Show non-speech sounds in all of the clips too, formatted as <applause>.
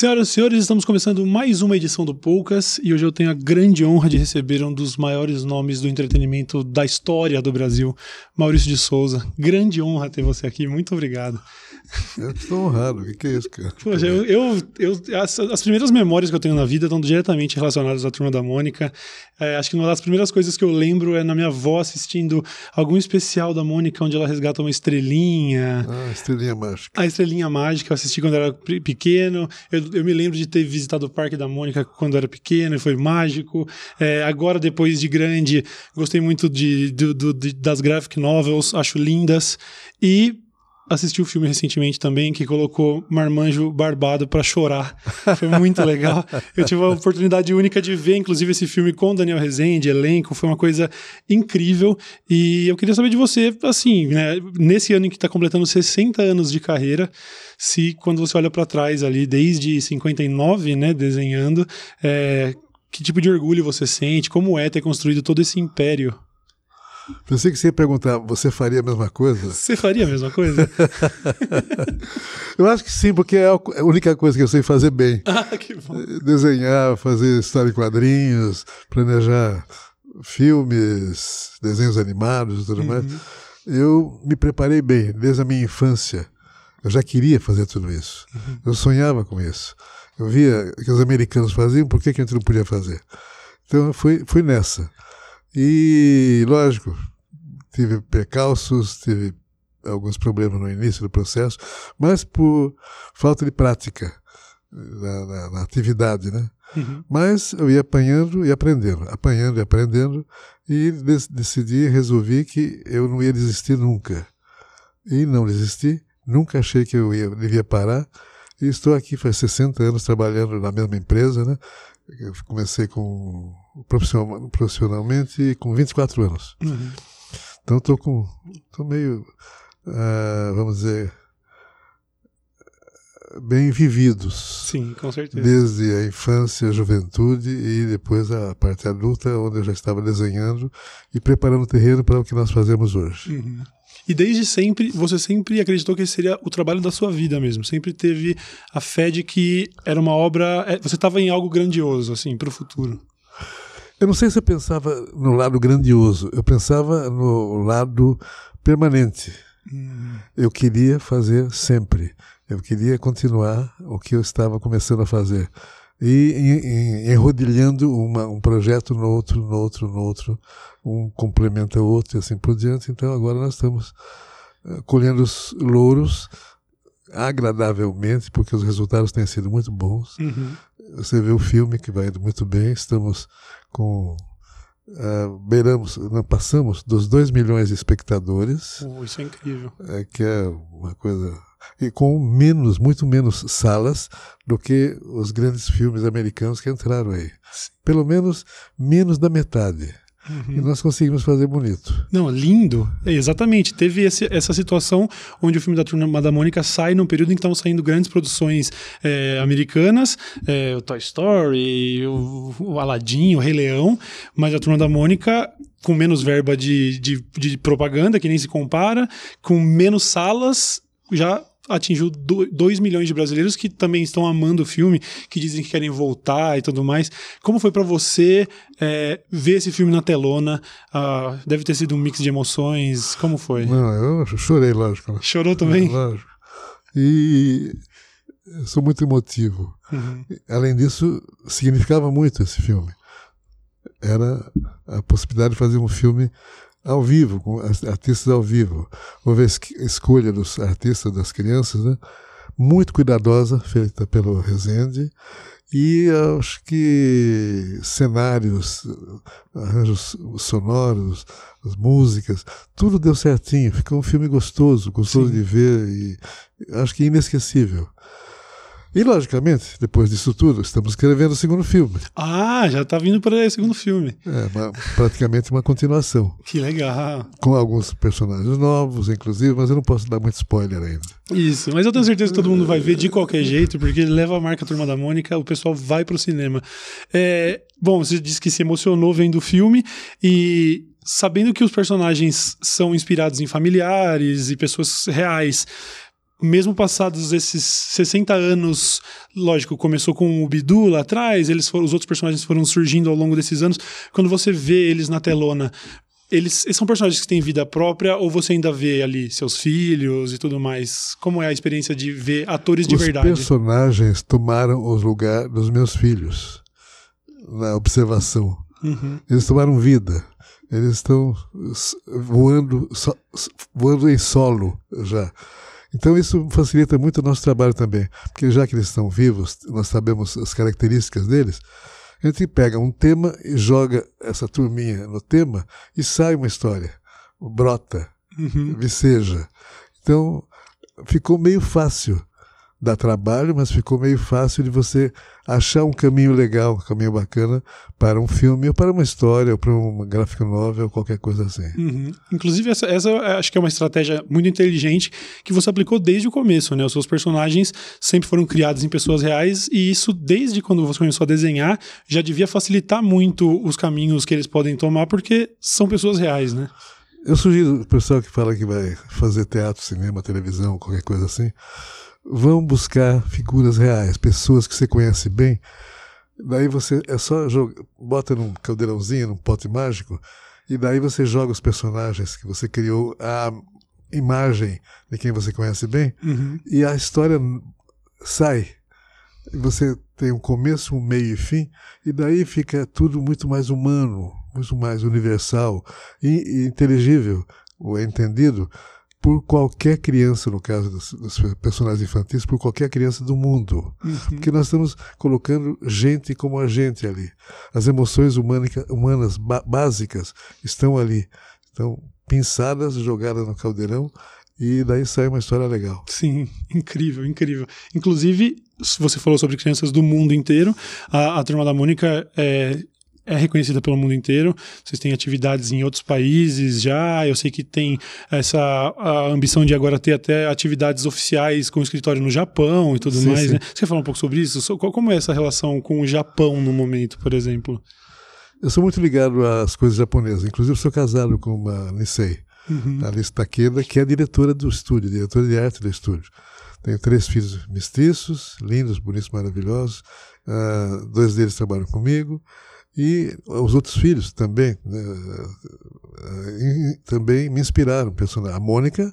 Senhoras e senhores, estamos começando mais uma edição do Poucas e hoje eu tenho a grande honra de receber um dos maiores nomes do entretenimento da história do Brasil, Maurício de Souza. Grande honra ter você aqui, muito obrigado. <laughs> Eu estou honrado, o que, que, é isso, cara? Poxa, eu, eu, eu as, as, primeiras memórias que eu tenho na vida estão diretamente relacionadas à Turma da Mônica. É, acho que uma das primeiras coisas que eu lembro é na minha avó assistindo algum especial da Mônica onde ela resgata uma estrelinha. Ah, estrelinha mágica. A estrelinha mágica, eu assisti quando era pequeno. Eu, eu me lembro de ter visitado o Parque da Mônica quando era pequeno e foi mágico. É, agora, depois de grande, gostei muito de, de, de, das graphic novels, acho lindas. E assisti o filme recentemente também, que colocou Marmanjo barbado para chorar. Foi muito legal. Eu tive a oportunidade única de ver, inclusive, esse filme com Daniel Rezende, elenco, foi uma coisa incrível. E eu queria saber de você, assim, né, nesse ano em que está completando 60 anos de carreira, se quando você olha para trás ali, desde 59, né, desenhando, é, que tipo de orgulho você sente? Como é ter construído todo esse império? Pensei que você ia perguntar, você faria a mesma coisa? Você faria a mesma coisa? <laughs> eu acho que sim, porque é a única coisa que eu sei fazer bem. <laughs> Ah, que bom. Desenhar, fazer história em quadrinhos, planejar filmes, desenhos animados e tudo uhum. mais. Eu me preparei bem desde a minha infância. Eu já queria fazer tudo isso. Uhum. Eu sonhava com isso. Eu via que os americanos faziam, por que, que a gente não podia fazer? Então, fui, fui nessa. E, lógico, tive percalços, tive alguns problemas no início do processo, mas por falta de prática na, na, na atividade, né? Uhum. Mas eu ia apanhando e aprendendo, apanhando e aprendendo, e decidi, resolvi que eu não ia desistir nunca. E não desisti, nunca achei que eu ia, devia parar, e estou aqui faz 60 anos trabalhando na mesma empresa, né? Eu comecei com profissionalmente com 24 anos. Uhum. Então estou com tô meio uh, vamos dizer bem vividos. Sim, com certeza. Desde a infância, a juventude e depois a parte adulta, onde eu já estava desenhando e preparando o terreno para o que nós fazemos hoje. Uhum. E desde sempre, você sempre acreditou que esse seria o trabalho da sua vida mesmo. Sempre teve a fé de que era uma obra. É, você estava em algo grandioso, assim, para o futuro. Eu não sei se eu pensava no lado grandioso, eu pensava no lado permanente. Hum. Eu queria fazer sempre. Eu queria continuar o que eu estava começando a fazer. E enrodilhando uma, um projeto no outro, no outro, no outro, um complementa o outro e assim por diante. Então agora nós estamos uh, colhendo os louros agradavelmente, porque os resultados têm sido muito bons. Uhum. Você vê o filme que vai indo muito bem, estamos com uh, beiramos, não, passamos dos 2 milhões de espectadores. Oh, isso é incrível. É, que é uma coisa. E com menos, muito menos salas do que os grandes filmes americanos que entraram aí. Pelo menos menos da metade. Uhum. E nós conseguimos fazer bonito. Não, lindo. É, exatamente. Teve esse, essa situação onde o filme da Turma da Mônica sai num período em que estavam saindo grandes produções é, americanas, é, o Toy Story, o, o Aladdin, o Rei Leão, mas a Turma da Mônica com menos verba de, de, de propaganda, que nem se compara, com menos salas, já atingiu 2 milhões de brasileiros que também estão amando o filme, que dizem que querem voltar e tudo mais. Como foi para você é, ver esse filme na telona? Uh, deve ter sido um mix de emoções. Como foi? Não, eu chorei, lógico. Né? Chorou também? É, lógico. E sou muito emotivo. Uhum. Além disso, significava muito esse filme. Era a possibilidade de fazer um filme ao vivo, com artistas ao vivo. Houve a escolha dos artistas, das crianças, né? muito cuidadosa, feita pelo Rezende, e acho que cenários, arranjos sonoros, as músicas, tudo deu certinho. Ficou um filme gostoso, gostoso Sim. de ver e acho que inesquecível. E, logicamente, depois disso tudo, estamos escrevendo o segundo filme. Ah, já está vindo para o segundo filme. É, uma, praticamente uma continuação. Que legal. Com alguns personagens novos, inclusive, mas eu não posso dar muito spoiler ainda. Isso, mas eu tenho certeza que todo mundo vai ver de qualquer jeito, porque ele leva a marca Turma da Mônica, o pessoal vai para o cinema. É, bom, você disse que se emocionou vendo o filme e sabendo que os personagens são inspirados em familiares e pessoas reais mesmo passados esses 60 anos, lógico, começou com o Bidu lá atrás, eles foram, os outros personagens foram surgindo ao longo desses anos. Quando você vê eles na telona, eles, eles, são personagens que têm vida própria ou você ainda vê ali seus filhos e tudo mais? Como é a experiência de ver atores de Os verdade? Os personagens tomaram os lugares dos meus filhos na observação. Uhum. Eles tomaram vida. Eles estão voando, voando em solo já. Então isso facilita muito o nosso trabalho também, porque já que eles estão vivos, nós sabemos as características deles, a gente pega um tema e joga essa turminha no tema e sai uma história, brota, uhum. viceja. Então ficou meio fácil dá trabalho, mas ficou meio fácil de você achar um caminho legal, um caminho bacana para um filme, ou para uma história, ou para uma gráfica novel, ou qualquer coisa assim. Uhum. Inclusive, essa, essa acho que é uma estratégia muito inteligente que você aplicou desde o começo, né? Os seus personagens sempre foram criados em pessoas reais, e isso, desde quando você começou a desenhar, já devia facilitar muito os caminhos que eles podem tomar, porque são pessoas reais, né? Eu sugiro o pessoal que fala que vai fazer teatro, cinema, televisão, qualquer coisa assim, vão buscar figuras reais, pessoas que você conhece bem. Daí você é só joga, bota num caldeirãozinho, num pote mágico, e daí você joga os personagens que você criou, a imagem de quem você conhece bem, uhum. e a história sai. Você tem um começo, um meio e fim, e daí fica tudo muito mais humano, muito mais universal e, e inteligível, ou entendido por qualquer criança, no caso dos, dos, personagens infantis, por qualquer criança do mundo. Uhum. Porque nós estamos colocando gente como a gente ali. As emoções humanas básicas estão ali. Estão pinçadas, jogadas no caldeirão, e daí sai uma história legal. Sim, incrível, incrível. Inclusive, você falou sobre crianças do mundo inteiro. A, a Turma da Mônica é, é reconhecida pelo mundo inteiro. Vocês têm atividades em outros países já. Eu sei que tem essa a ambição de agora ter até atividades oficiais com escritório no Japão e tudo sim, mais. sim. Né? Você quer falar um pouco sobre isso? Como é essa relação com o Japão no momento, por exemplo? Eu sou muito ligado às coisas japonesas. Inclusive, sou casado com uma Nisei, uhum. a Alice Takeda, que é a diretora do estúdio, diretora de arte do estúdio. Tenho três filhos mestiços, lindos, bonitos, maravilhosos. Uh, dois deles trabalham comigo. E os outros filhos também, né, também me inspiraram. A Mônica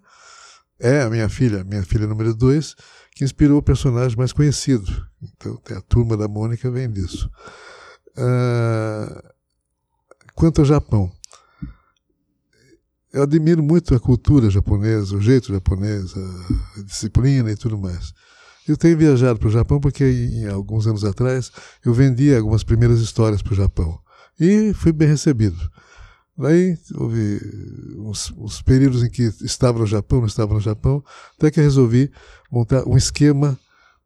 é a minha filha, minha filha número dois, que inspirou o personagem mais conhecido. Então, a turma da Mônica vem disso. Uh, quanto ao Japão, eu admiro muito a cultura japonesa, o jeito japonês, a disciplina e tudo mais. Eu tenho viajado para o Japão porque, em, alguns anos atrás, eu vendi algumas primeiras histórias para o Japão. E fui bem recebido. Daí houve uns, uns, períodos em que estava no Japão, não estava no Japão, até que resolvi montar um esquema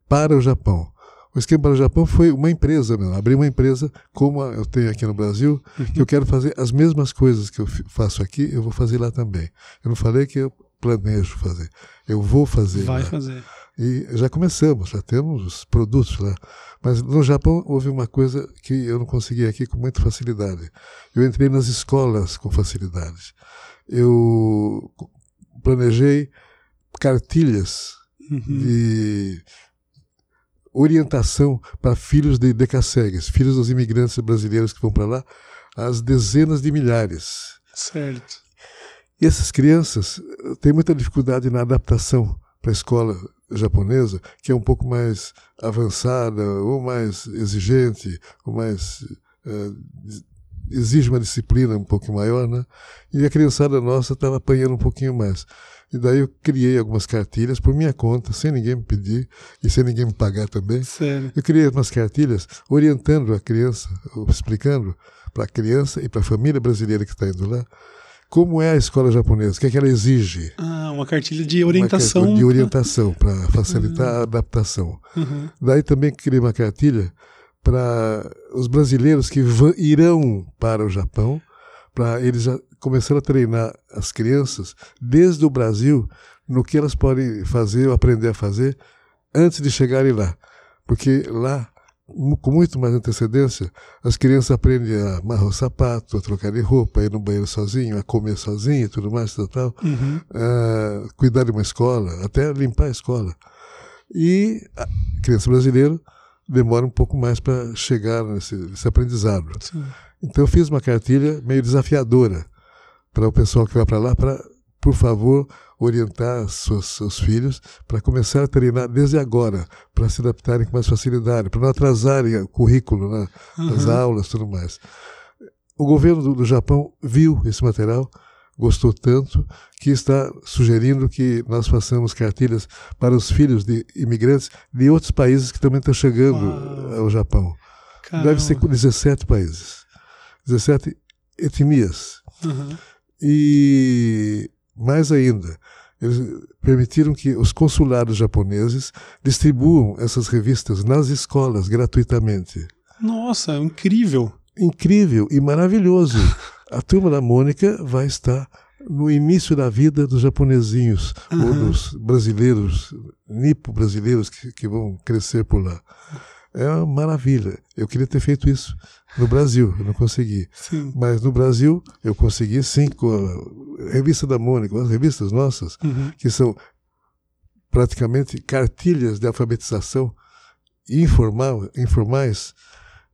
para o Japão. O esquema para o Japão foi uma empresa, mesmo. abri uma empresa como eu tenho aqui no Brasil, uhum. que eu quero fazer as mesmas coisas que eu faço aqui, eu vou fazer lá também. Eu não falei que eu planejo fazer, eu vou fazer. Vai lá. fazer. E já começamos, já temos os produtos lá. Mas no Japão houve uma coisa que eu não consegui aqui com muita facilidade. Eu entrei nas escolas com facilidade. Eu planejei cartilhas uhum. de orientação para filhos de decassegues, filhos dos imigrantes brasileiros que vão para lá, as dezenas de milhares. Certo. E essas crianças têm muita dificuldade na adaptação para a escola japonesa, que é um pouco mais avançada, ou mais exigente, ou mais uh, exige uma disciplina um pouco maior, né? E a criançada nossa estava apanhando um pouquinho mais. E daí eu criei algumas cartilhas por minha conta, sem ninguém me pedir e sem ninguém me pagar também. Sério? Eu criei umas cartilhas orientando a criança, explicando para a criança e para a família brasileira que está indo lá como é a escola japonesa, o que é que ela exige. Ah, uma cartilha de orientação. Uma de orientação, para facilitar uhum. a adaptação. Uhum. Daí também criei uma cartilha para os brasileiros que irão para o Japão, para eles já começarem a treinar as crianças desde o Brasil no que elas podem fazer ou aprender a fazer antes de chegarem lá. Porque lá com muito mais antecedência, as crianças aprendem a amarrar o sapato, a trocar de roupa, a ir no banheiro sozinho, a comer sozinho e tudo mais, tal, tal. Uhum. Uh, cuidar de uma escola, até limpar a escola. E a criança brasileira demora um pouco mais para chegar nesse, nesse aprendizado. Sim. Então eu fiz uma cartilha meio desafiadora para o pessoal que vai para lá, para, por favor, orientar seus, seus filhos para começar a treinar desde agora, para se adaptarem com mais facilidade, para não atrasarem o currículo, né, uhum. as aulas tudo mais. O governo do, do Japão viu esse material, gostou tanto, que está sugerindo que nós façamos cartilhas para os filhos de imigrantes de outros países que também estão chegando Uau. ao Japão. Caramba. Deve ser com 17 países, 17 etnias. Uhum. E mais ainda, eles permitiram que os consulados japoneses distribuam essas revistas nas escolas gratuitamente. Nossa, incrível! Incrível e maravilhoso. A turma da Mônica vai estar no início da vida dos japonesinhos uhum. ou dos brasileiros, nipo-brasileiros que, que vão crescer por lá. É uma maravilha. Eu queria ter feito isso no Brasil, eu não consegui. Sim. Mas no Brasil eu consegui sim com a revista da Mônica, as revistas nossas, uhum. que são praticamente cartilhas de alfabetização informal, informais.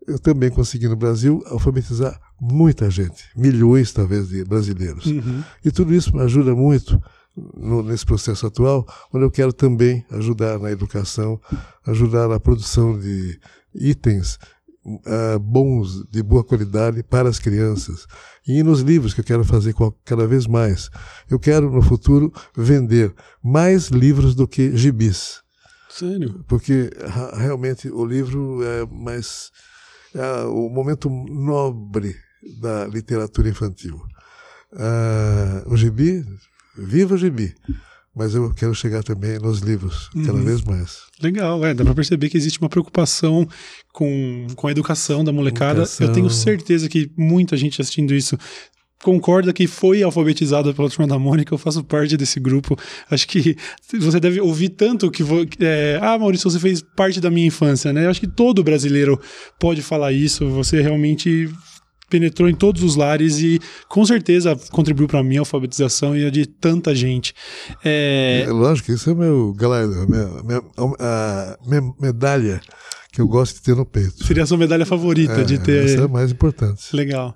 Eu também consegui no Brasil alfabetizar muita gente, milhões talvez de brasileiros. Uhum. E tudo isso me ajuda muito no, nesse processo atual, onde eu quero também ajudar na educação, ajudar na produção de itens uh, bons, de boa qualidade para as crianças. E nos livros que eu quero fazer cada vez mais. Eu quero, no futuro, vender mais livros do que gibis. Sério? Porque realmente o livro é mais. É o momento nobre da literatura infantil. Uh, o gibi, viva o gibi! mas eu quero chegar também nos livros, cada uhum. vez mais. Legal, é, dá para perceber que existe uma preocupação com, com a educação da molecada. Educação. Eu tenho certeza que muita gente assistindo isso concorda que foi alfabetizada pela turma da Mônica, eu faço parte desse grupo. Acho que você deve ouvir tanto que. É, ah, Maurício, você fez parte da minha infância, né? Eu acho que todo brasileiro pode falar isso. Você realmente penetrou em todos os lares e com certeza contribuiu para a minha alfabetização e a de tanta gente. É... é lógico, isso é meu galardão, minha, minha, a minha medalha que eu gosto de ter no peito. Seria a sua medalha favorita é, de ter. Essa é a mais importante. Legal.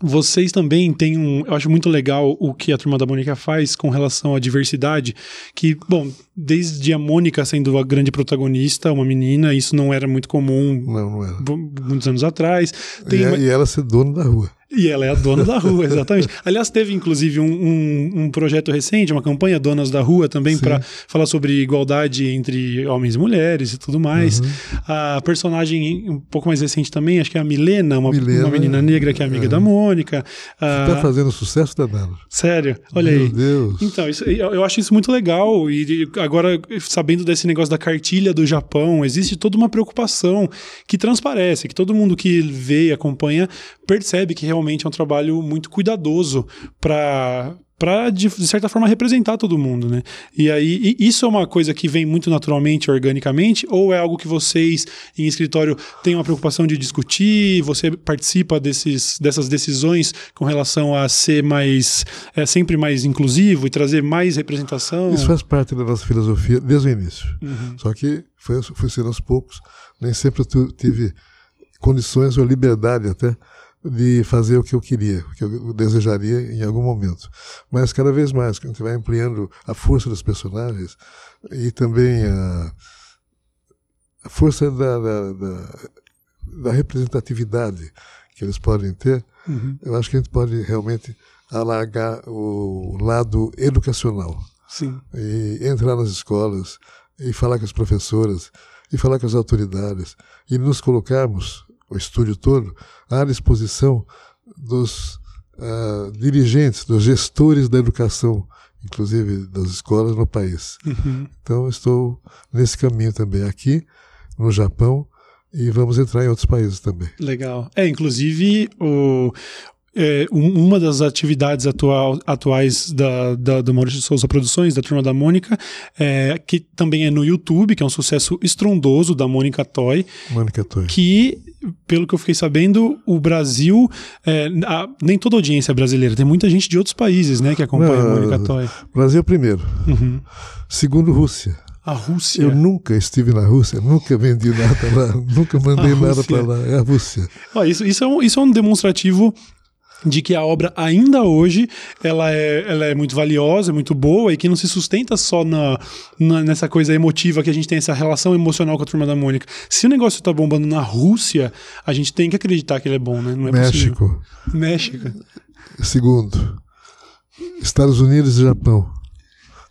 Vocês também têm um. Eu acho muito legal o que a turma da Mônica faz com relação à diversidade. Que, bom, desde a Mônica sendo a grande protagonista, uma menina, isso não era muito comum. Não, não era. Muitos anos atrás. Tem e, uma... e ela ser dona da rua. E ela é a dona da rua, exatamente. <laughs> Aliás, teve inclusive um, um, um, projeto recente, uma campanha Donas da Rua também, para falar sobre igualdade entre homens e mulheres e tudo mais. Uhum. A personagem um pouco mais recente também, acho que é a Milena, uma, Milena, uma menina negra que é amiga é. da Mônica. Está uh, fazendo sucesso danado. Sério? Olha Meu aí. Deus. Então, isso, eu acho isso muito legal. E agora, sabendo desse negócio da cartilha do Japão, existe toda uma preocupação que transparece, que todo mundo que vê e acompanha percebe que realmente é um trabalho muito cuidadoso para para de, de, certa forma representar todo mundo, né? E aí e isso é uma coisa que vem muito naturalmente, organicamente, ou é algo que vocês em escritório têm uma preocupação de discutir? Você participa desses, dessas decisões com relação a ser mais é, sempre mais inclusivo e trazer mais representação? Isso faz parte da nossa filosofia desde o início. Uhum. Só que foi, foi sendo aos poucos. Nem sempre eu tive condições ou liberdade até de fazer o que eu queria, o que eu desejaria em algum momento. Mas cada vez mais, quando você vai ampliando a força dos personagens e também a, a força da, da, da, da, representatividade que eles podem ter, uhum. eu acho que a gente pode realmente alargar o lado educacional. Sim. E entrar nas escolas e falar com as professoras e falar com as autoridades e nos colocarmos o estúdio todo, à disposição dos uh, dirigentes, dos gestores da educação, inclusive das escolas no país. Uhum. Então, estou nesse caminho também aqui, no Japão, e vamos entrar em outros países também. Legal. É, inclusive, o, é, uma das atividades atual, atuais da, da, do Maurício de Souza Produções, da Turma da Mônica, é, que também é no YouTube, que é um sucesso estrondoso da Mônica Toy. Mônica Toy. Que, pelo que eu fiquei sabendo, o Brasil, é, a, nem toda audiência é brasileira, tem muita gente de outros países né, que acompanha Não, a Mônica Toy. Brasil primeiro. Uhum. Segundo, Rússia. A Rússia. Eu nunca estive na Rússia, nunca vendi nada lá, nunca mandei <laughs> nada para lá. É a Rússia. Isso, isso, é um, isso é um demonstrativo de que a obra ainda hoje ela é, ela é muito valiosa, é muito boa e que não se sustenta só na, na, nessa coisa emotiva que a gente tem essa relação emocional com a turma da Mônica. Se o negócio está bombando na Rússia, a gente tem que acreditar que ele é bom, né? Não é México. Possível. México. Segundo, Estados Unidos e Japão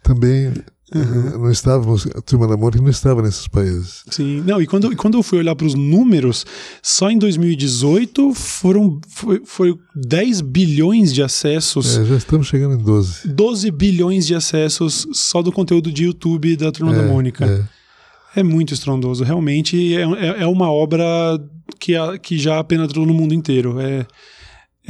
também Uhum. Não estávamos, a turma da Mônica não estava nesses países. Sim, não, e quando, quando eu fui olhar para os números, só em 2018 foram foi, foi 10 bilhões de acessos. É, já estamos chegando em 12. 12 bilhões de acessos só do conteúdo de YouTube da turma é, da Mônica. É. é. muito estrondoso, realmente é, é, é uma obra que, a, que já penetrou no mundo inteiro. É,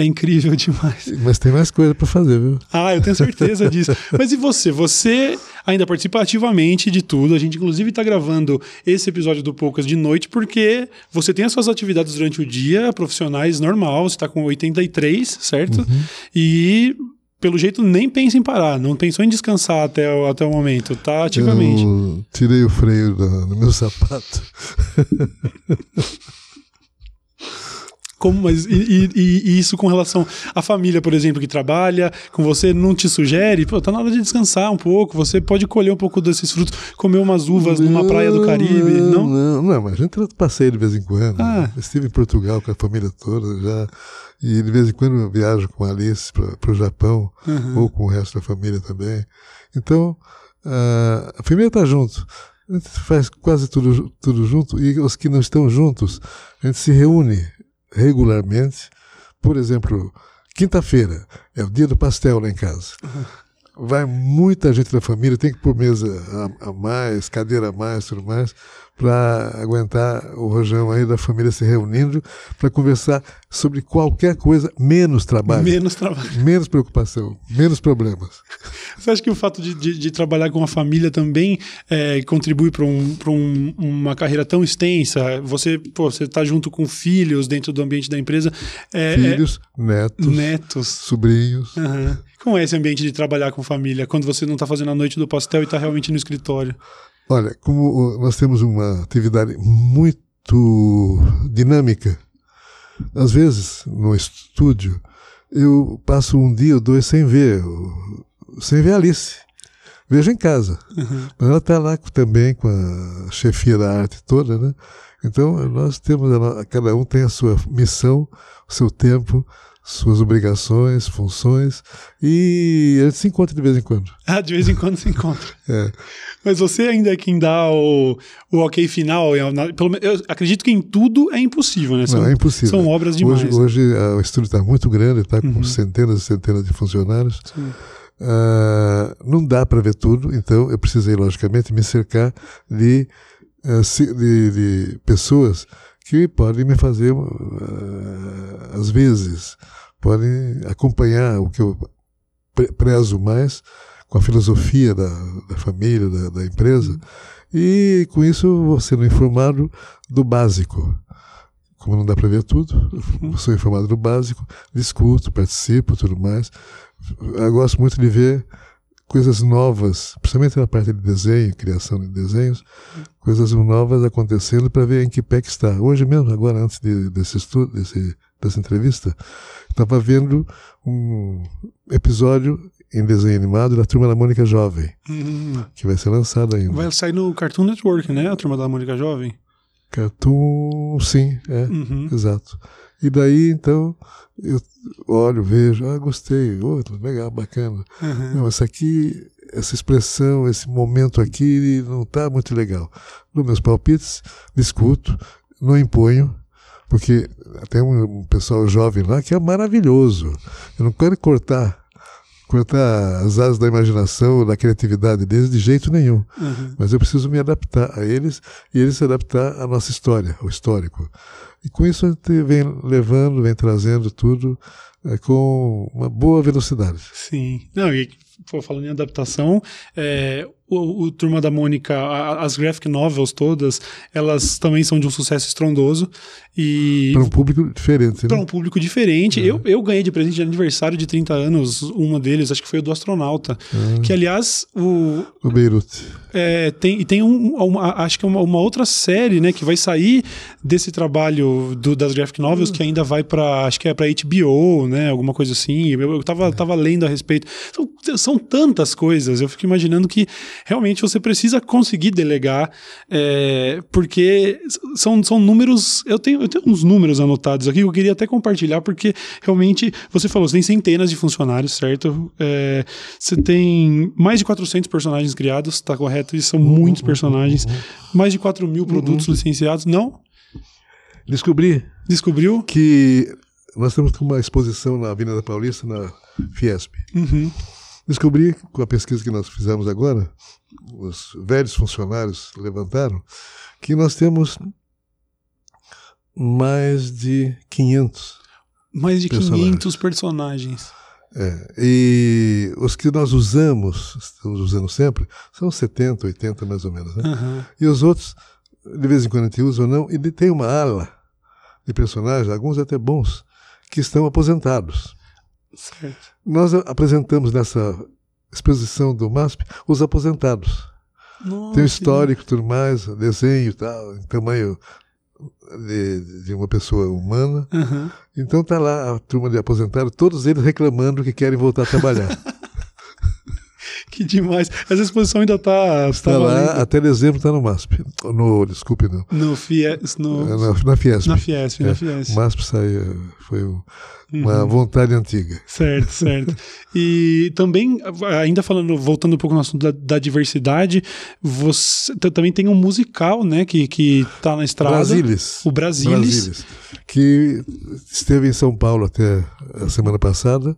é incrível <laughs> demais. Mas tem mais coisa para fazer, viu? Ah, eu tenho certeza disso. <laughs> Mas e você? Você ainda participa ativamente de tudo. A gente, inclusive, está gravando esse episódio do Poucas de noite porque você tem as suas atividades durante o dia, profissionais normal. Você está com 83, certo? Uhum. E pelo jeito nem pensa em parar, não pensou em descansar até o, até o momento, tá ativamente. Eu tirei o freio do, do meu sapato. <laughs> Como, mas e, e, e, isso com relação à família, por exemplo, que trabalha com você, não te sugere? Pô, tá na hora de descansar um pouco, você pode colher um pouco desses frutos, comer umas uvas não, numa praia do Caribe, não? Não, não, mas a gente passeia de vez em quando. Ah. Estive em Portugal com a família toda já. E de vez em quando eu viajo com a Alice para o Japão, uhum. ou com o resto da família também. Então, uh, a família está junto. A gente faz quase tudo, tudo junto. E os que não estão juntos, a gente se reúne regularmente. Por exemplo, quinta-feira é o dia do pastel lá em casa. Vai muita gente da família, tem que pôr mesa a, a mais, cadeira a mais, tudo mais para aguentar o rojão aí da família se reunindo para conversar sobre qualquer coisa, menos trabalho. Menos trabalho. Menos preocupação, menos problemas. Você acha que o fato de, de, de trabalhar com a família também é, contribui para um, um, uma carreira tão extensa? Você está junto com filhos dentro do ambiente da empresa. É, filhos, é... netos, netos, sobrinhos. Uhum. Como é esse ambiente de trabalhar com família, quando você não está fazendo a noite do pastel e está realmente no escritório? Olha, como nós temos uma atividade muito dinâmica, às vezes no estúdio eu passo um dia ou dois sem ver, sem ver a Alice. Vejo em casa. Uhum. Mas ela está lá também com a chefia da arte toda, né? Então nós temos, cada um tem a sua missão, o seu tempo, suas obrigações, funções, e a gente se encontra de vez em quando. Ah, de vez em quando se encontra. <laughs> é. Mas você ainda é quem dá o, o ok final. Eu acredito que em tudo é impossível, né? São, Não, é impossível. São obras demais. Hoje, hoje uh, o estúdio está muito grande, está com uhum. centenas e centenas de funcionários. Uh, não dá para ver tudo, então eu precisei, logicamente, me cercar de, uh, de, de pessoas que podem me fazer, uh, às vezes, podem acompanhar o que eu prezo mais com a filosofia da, da família, da, da, empresa, e com isso vou sendo informado do básico. Como não dá para ver tudo, <laughs> sou informado do básico, discuto, participo, tudo mais. Eu gosto muito de ver coisas novas, principalmente na parte de desenho, criação de desenhos, coisas novas acontecendo para ver em que pé que está. Hoje mesmo, agora, antes de, desse estudo, desse, dessa entrevista, estava vendo um episódio em desenho animado da Turma da Mônica Jovem, uhum. que vai ser lançado ainda. Vai sair no Cartoon Network, né? A Turma da Mônica Jovem. Cartoon, sim, é, uhum. exato. E daí, então, eu olho, vejo, ah, gostei, oh, legal, bacana. Uhum. Não, essa aqui, essa expressão, esse momento aqui não está muito legal. Nos meus palpites, discuto, não imponho, porque tem um pessoal jovem lá que é maravilhoso. Eu não quero cortar cortar as asas da imaginação, da criatividade deles de jeito nenhum. Uhum. Mas eu preciso me adaptar a eles e eles se adaptar à nossa história, ao histórico. E com isso a gente vem levando, vem trazendo tudo é, com uma boa velocidade. Sim. Não, e pô, falando em adaptação, é, o, o, Turma da Mônica, a, as graphic novels todas, elas também são de um sucesso estrondoso. E para um público diferente, né? Para um público diferente. Uhum. Eu, eu ganhei de presente de aniversário de 30 anos, uma deles, acho que foi o do Astronauta. Uhum. Que, aliás, o. O Beirute. É, tem, e tem um, uma, acho que uma, uma, outra série, né, que vai sair desse trabalho do, das graphic novels, que ainda vai para acho que é para HBO, né, alguma coisa assim. Eu, eu tava, é. tava lendo a respeito. São, são tantas coisas, eu fico imaginando que realmente você precisa conseguir delegar, é, porque são, são números. Eu tenho eu tenho uns números anotados aqui que eu queria até compartilhar, porque realmente, você falou, você tem centenas de funcionários, certo? É, você tem mais de 400 personagens criados, tá correto? E são muitos personagens. Mais de 4 mil produtos uhum. licenciados, não? Descobri. Descobriu? Que nós temos uma exposição na Avenida Paulista, na Fiesp. Uhum. Descobri, com a pesquisa que nós fizemos agora, os velhos funcionários levantaram, que nós temos mais de 500. Mais de personagens. 500 personagens. É, e os que nós usamos, estamos usando sempre, são 70, 80 mais ou menos. Né? Uhum. E os outros, de vez em quando a gente usa ou não, e tem uma ala de personagens, alguns até bons, que estão aposentados. Certo. Nós apresentamos nessa exposição do MASP os aposentados. Nossa, tem o histórico, tudo mais, desenho tal, em tamanho de, de uma pessoa humana. Uhum. Então tá lá a turma de aposentados, todos eles reclamando que querem voltar a trabalhar. <laughs> que demais. Essa exposição ainda está. Está tá lá, até dezembro está no MASP. No, desculpe, não. No Fies, no... É, na, na Fiesp. Na Fiesp, é, na Fiesp. MASP saiu, foi o, uma uhum. vontade antiga. Certo, certo. e também, ainda falando, voltando um pouco no assunto da, da diversidade, você também tem um musical, né, que, que tá na estrada. Brasilis. O Brasilis. Brasilis. Que esteve em São Paulo até a semana passada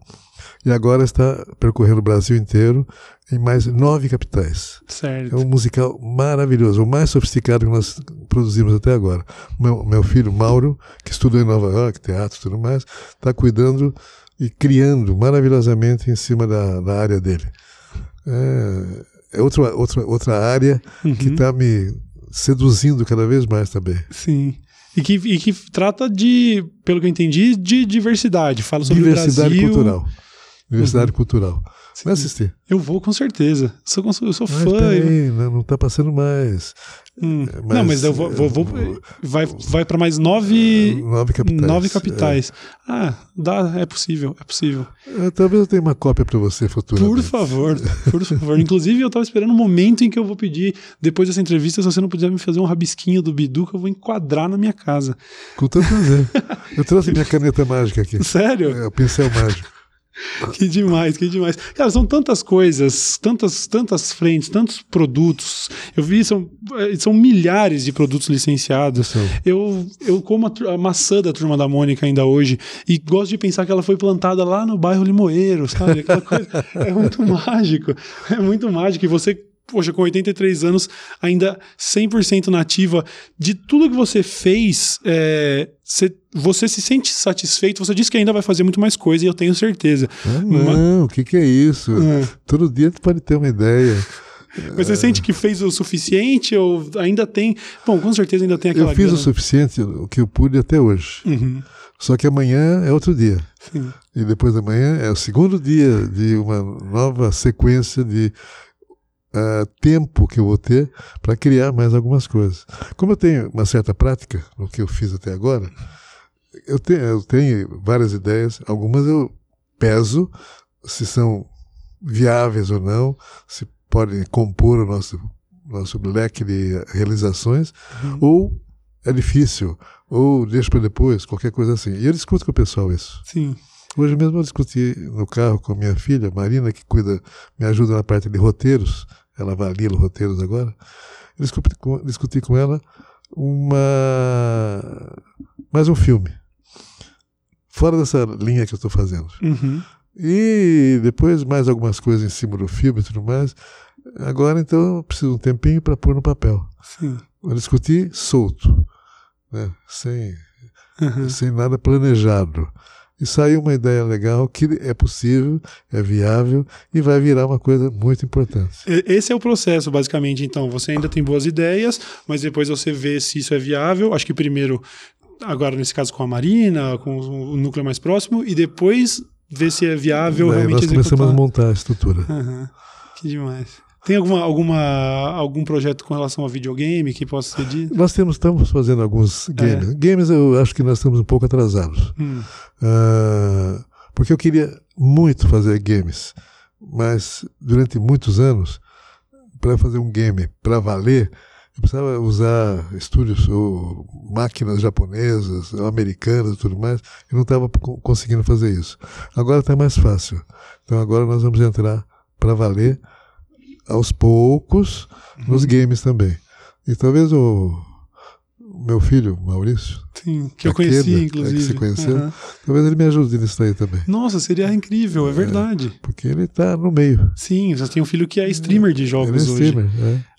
e agora está percorrendo o Brasil inteiro em mais nove capitais. Certo. É um musical maravilhoso, o mais sofisticado que nós produzimos até agora. Meu, meu filho Mauro, que estudou em Nova York, teatro e tudo mais, está cuidando e criando maravilhosamente em cima da, da área dele. É, é outra, outra, outra área uhum. que está me seduzindo cada vez mais também. Sim. E que, e que trata de, pelo que eu entendi, de diversidade. Fala sobre diversidade o Brasil. cultural. Diversidade uhum. cultural. Vai assistir. Eu vou com certeza. Sou, eu sou mas fã. Aí, não, está passando mais. Hum. Mas, não, mas eu vou. vou, vou vai vai para mais nove. Nove capitais. Nove capitais. É. Ah, dá, é possível, é possível. É, talvez eu tenha uma cópia para você futuramente. Por favor, <laughs> por favor. Inclusive, eu estava esperando um momento em que eu vou pedir, depois dessa entrevista, se você não puder me fazer um rabisquinho do Bidu, que eu vou enquadrar na minha casa. Com todo prazer. <laughs> eu trouxe minha caneta mágica aqui. Sério? É, o pincel mágico. <laughs> Que demais, que demais. Cara, são tantas coisas, tantas, tantas frentes, tantos produtos. Eu vi, são, eh, são milhares de produtos licenciados. Eu, eu como a, a, maçã da Turma da Mônica ainda hoje e gosto de pensar que ela foi plantada lá no bairro Limoeiro, sabe? Aquela coisa é muito <laughs> mágico. É muito mágico. E você poxa, com 83 anos, ainda 100% nativa, de tudo que você fez, é, você, você se sente satisfeito? Você disse que ainda vai fazer muito mais coisa e eu tenho certeza. Ah, não, o que, que é isso? É. Todo dia tu pode ter uma ideia. Mas você sente que fez o suficiente ou ainda tem. Bom, com certeza ainda tem aquela. Eu fiz grana. o suficiente, o que eu pude até hoje. Uhum. Só que amanhã é outro dia. Sim. E depois da manhã é o segundo dia de uma nova sequência de uh, tempo que eu vou ter para criar mais algumas coisas. Como eu tenho uma certa prática no que eu fiz até agora, eu tenho, eu tenho várias ideias, algumas eu peso se são viáveis ou não, se podem compor o nosso, nosso leque de realizações, uhum. ou é difícil, ou deixa para depois, qualquer coisa assim. E eu discuto com o pessoal isso. Sim. Hoje mesmo eu discuti no carro com a minha filha, Marina, que cuida, me ajuda na parte de roteiros, ela avalia os roteiros agora, eu discuti com, discuti com ela uma mais um filme fora dessa linha que eu estou fazendo. Uhum. E depois mais algumas coisas em cima do filme e tudo mais. Agora, então, eu preciso de um tempinho para pôr no papel. Sim. Vou discutir solto, né? sem, Uhum. sem nada planejado. E saiu uma ideia legal que é possível, é viável e vai virar uma coisa muito importante. Esse é o processo, basicamente. Então, você ainda tem boas ideias, mas depois você vê se isso é viável. Acho que primeiro, agora nesse caso com a Marina, com o núcleo mais próximo, e depois ver se é viável Daí realmente nós começamos a executar. montar a estrutura. Aham. Que demais. Tem alguma, alguma, algum projeto com relação a videogame que possa ser dito? Nós temos, estamos fazendo alguns games. Games eu acho que nós estamos um pouco atrasados. Hum, Ah, porque eu queria muito fazer games, mas durante muitos anos, para fazer um game para valer, eu precisava usar estúdios ou máquinas japonesas, ou americanas e tudo mais, e não estava conseguindo fazer isso. Agora está mais fácil. Então agora nós vamos entrar para valer aos poucos nos games também. E talvez o, o meu filho, Maurício, sim, que eu conheci, é que inclusive. você conheceu? Aham. talvez ele me ajude nisso aí também. Nossa, seria incrível, é verdade. Porque ele está no meio. Sim, você tem um filho que é streamer de Ele é jogos hoje. streamer.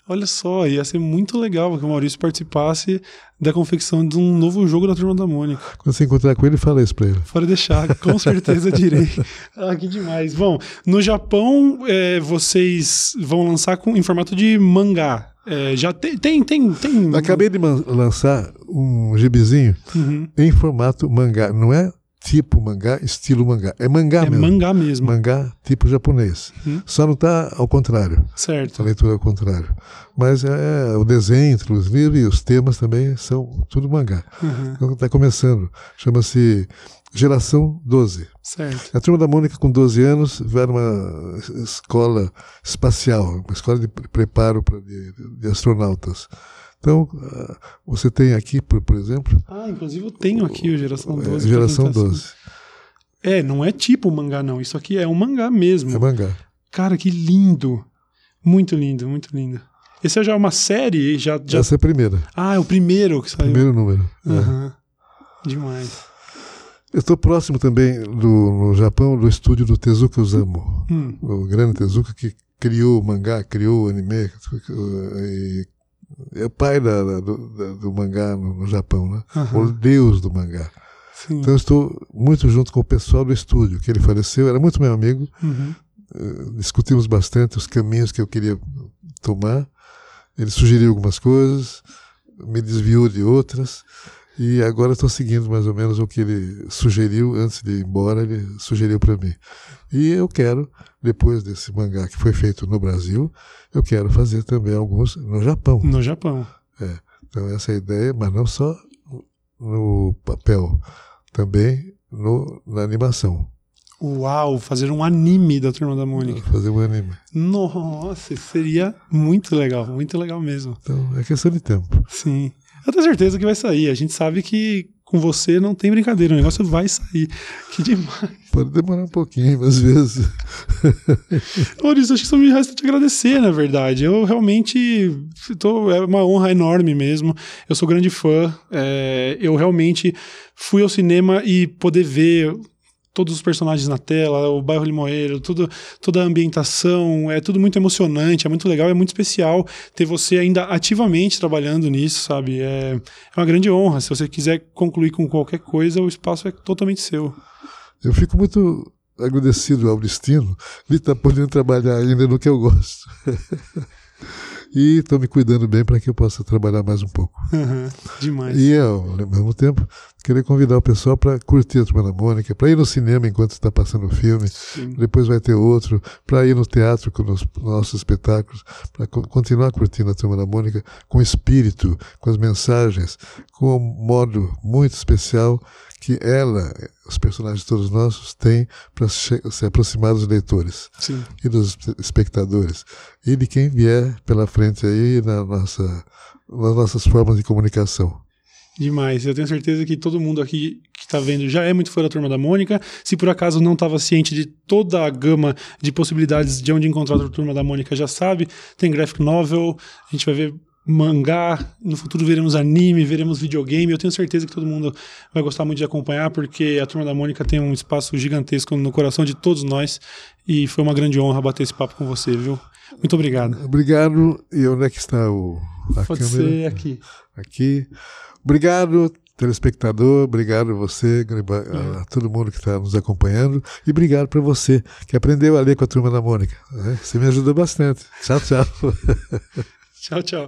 Olha só, ia ser muito legal que o Maurício participasse da confecção de um novo jogo da Turma da Mônica. Quando você encontrar com ele, fala isso para ele. Fora deixar, com <laughs> certeza direi. Ah, que demais. Bom, no Japão, é, vocês vão lançar com, em formato de mangá. É, já tem, tem, tem. tem Acabei de lançar um gibizinho Uhum. em formato mangá. Não é tipo mangá, estilo mangá. É mangá É mesmo. mangá mesmo. Mangá tipo japonês. Uhum. Só não está ao contrário. A Certo. leitura ao contrário. Mas é, o desenho entre os livros e os temas também são tudo mangá. Uhum. Então está começando. Chama-se Geração 12. Certo. A turma da Mônica, com 12 anos, vai numa escola espacial, uma escola de pre- preparo pra, de, de astronautas. Então, ah, você tem aqui, por, por exemplo, Ah, inclusive eu tenho aqui o Geração é, 12. Geração pra tentar- 12. É, não é tipo mangá, não. Isso aqui é um mangá mesmo. É mangá. Cara, que lindo. Muito lindo, muito lindo. Esse é já uma série? Já, já... Essa é a primeira, Ah, é o primeiro que saiu. primeiro número. é. Aham. Demais. Eu estou próximo também, do, no Japão, do estúdio do Tezuka Osamu. Hum, O grande Tezuka que criou o mangá, criou o anime. E é o pai da- da- do, do mangá no, no Japão, né? aham. O deus do mangá. Sim. Então estou muito junto com o pessoal do estúdio, que ele faleceu, era muito meu amigo, Uhum. eh, discutimos bastante os caminhos que eu queria tomar. Ele sugeriu algumas coisas, me desviou de outras, e agora estou seguindo mais ou menos o que ele sugeriu antes de ir embora, ele sugeriu para mim. E eu quero, depois desse mangá que foi feito no Brasil, eu quero fazer também alguns no Japão. No Japão. Então essa é a ideia, mas não só no papel, também no, na animação. Uau, fazer um anime da Turma da Mônica. Fazer um anime. Nossa, seria muito legal, muito legal mesmo. Então é questão de tempo. Sim. Eu tenho certeza que vai sair. A gente sabe que com você não tem brincadeira, o negócio vai sair. <laughs> Que demais. Pode demorar um pouquinho, às vezes. <laughs> Maurício, acho que só me resta te agradecer, na verdade. Eu realmente tô, é uma honra enorme mesmo. Eu sou grande fã. É, eu realmente fui ao cinema e poder ver todos os personagens na tela, o bairro Limoeiro, tudo, toda a ambientação, é tudo muito emocionante, é muito legal, é muito especial ter você ainda ativamente trabalhando nisso, sabe? É, é uma grande honra. Se você quiser concluir com qualquer coisa, o espaço é totalmente seu. Eu fico muito agradecido ao destino de estar podendo trabalhar ainda no que eu gosto. <laughs> e estou me cuidando bem para que eu possa trabalhar mais um pouco. Uhum, demais. E ao mesmo tempo, querer convidar o pessoal para curtir a Turma da Mônica, para ir no cinema enquanto está passando o filme, Sim. depois vai ter outro, para ir no teatro com os nossos espetáculos, para continuar curtindo a Turma da Mônica com espírito, com as mensagens, com um modo muito especial que ela, os personagens todos nossos, têm para se se aproximar dos leitores Sim. e dos espectadores e de quem vier pela frente aí na nossa, nas nossas formas de comunicação. Demais. Eu tenho certeza que todo mundo aqui que está vendo já é muito fã da Turma da Mônica. Se por acaso não estava ciente de toda a gama de possibilidades de onde encontrar a Turma da Mônica, já sabe. Tem graphic novel, a gente vai ver mangá, no futuro veremos anime, veremos videogame. Eu tenho certeza que todo mundo vai gostar muito de acompanhar, porque a Turma da Mônica tem um espaço gigantesco no coração de todos nós. E foi uma grande honra bater esse papo com você, viu? Muito obrigado. Obrigado. E onde é que está o, a Pode câmera? ser aqui. Aqui. Obrigado, telespectador, obrigado a você, a, a todo mundo que está nos acompanhando, e obrigado para você que aprendeu a ler com a turma da Mônica. Né? Você me ajudou bastante. Tchau, tchau. <laughs> tchau, tchau.